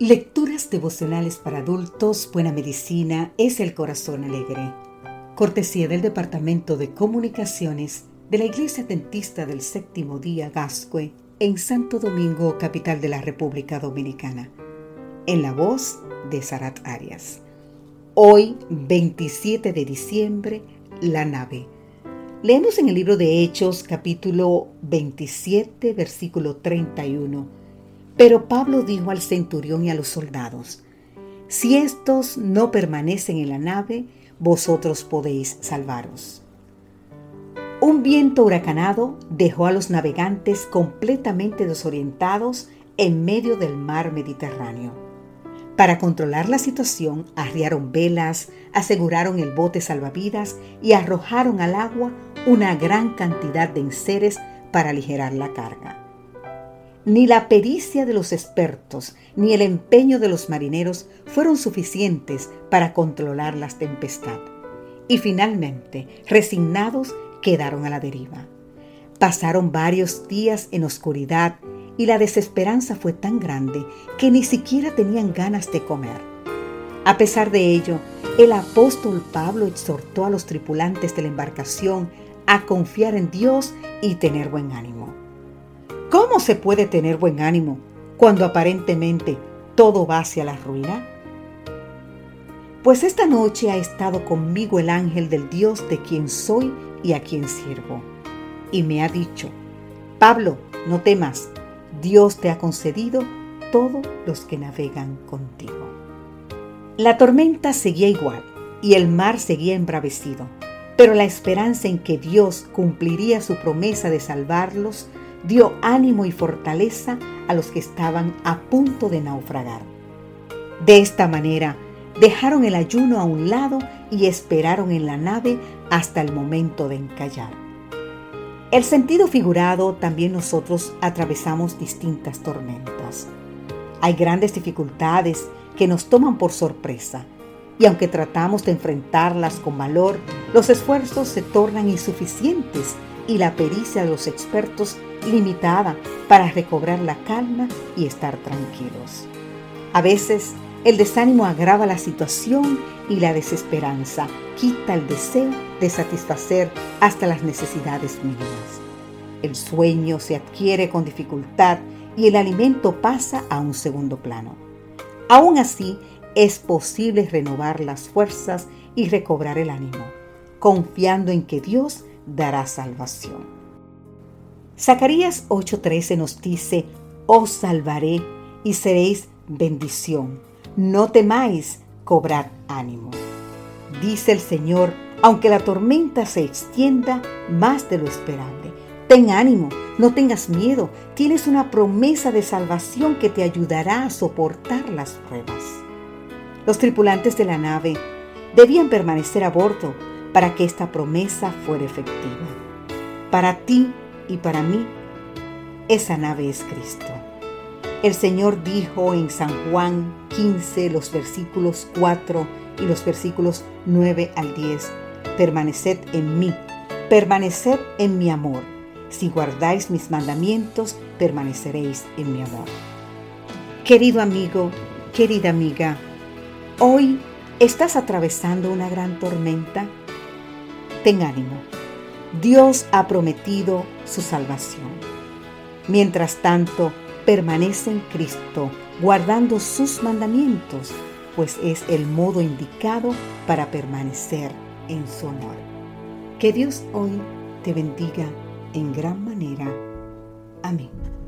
Lecturas devocionales para adultos, Buena Medicina es el Corazón Alegre. Cortesía del Departamento de Comunicaciones de la Iglesia Dentista del Séptimo Día Gascue en Santo Domingo, capital de la República Dominicana. En la voz de Sarat Arias. Hoy, 27 de diciembre, la nave. Leemos en el libro de Hechos, capítulo 27, versículo 31 pero Pablo dijo al centurión y a los soldados, si estos no permanecen en la nave, vosotros podéis salvaros. Un viento huracanado dejó a los navegantes completamente desorientados en medio del mar Mediterráneo. Para controlar la situación, arriaron velas, aseguraron el bote salvavidas y arrojaron al agua una gran cantidad de enseres para aligerar la carga. Ni la pericia de los expertos ni el empeño de los marineros fueron suficientes para controlar la tempestad. Y finalmente, resignados, quedaron a la deriva. Pasaron varios días en oscuridad y la desesperanza fue tan grande que ni siquiera tenían ganas de comer. A pesar de ello, el apóstol Pablo exhortó a los tripulantes de la embarcación a confiar en Dios y tener buen ánimo. ¿Cómo se puede tener buen ánimo cuando aparentemente todo va hacia la ruina? Pues esta noche ha estado conmigo el ángel del Dios de quien soy y a quien sirvo. Y me ha dicho, Pablo, no temas, Dios te ha concedido todos los que navegan contigo. La tormenta seguía igual y el mar seguía embravecido, pero la esperanza en que Dios cumpliría su promesa de salvarlos dio ánimo y fortaleza a los que estaban a punto de naufragar. De esta manera, dejaron el ayuno a un lado y esperaron en la nave hasta el momento de encallar. El sentido figurado también nosotros atravesamos distintas tormentas. Hay grandes dificultades que nos toman por sorpresa y aunque tratamos de enfrentarlas con valor, los esfuerzos se tornan insuficientes y la pericia de los expertos limitada para recobrar la calma y estar tranquilos. A veces el desánimo agrava la situación y la desesperanza quita el deseo de satisfacer hasta las necesidades mínimas. El sueño se adquiere con dificultad y el alimento pasa a un segundo plano. Aún así, es posible renovar las fuerzas y recobrar el ánimo, confiando en que Dios dará salvación. Zacarías 8:13 nos dice, os salvaré y seréis bendición. No temáis, cobrad ánimo. Dice el Señor, aunque la tormenta se extienda más de lo esperable. Ten ánimo, no tengas miedo, tienes una promesa de salvación que te ayudará a soportar las pruebas. Los tripulantes de la nave debían permanecer a bordo para que esta promesa fuera efectiva. Para ti y para mí esa nave es Cristo. El Señor dijo en San Juan 15 los versículos 4 y los versículos 9 al 10, permaneced en mí, permaneced en mi amor. Si guardáis mis mandamientos, permaneceréis en mi amor. Querido amigo, querida amiga, hoy estás atravesando una gran tormenta. Ten ánimo Dios ha prometido su salvación. Mientras tanto, permanece en Cristo, guardando sus mandamientos, pues es el modo indicado para permanecer en su honor. Que Dios hoy te bendiga en gran manera. Amén.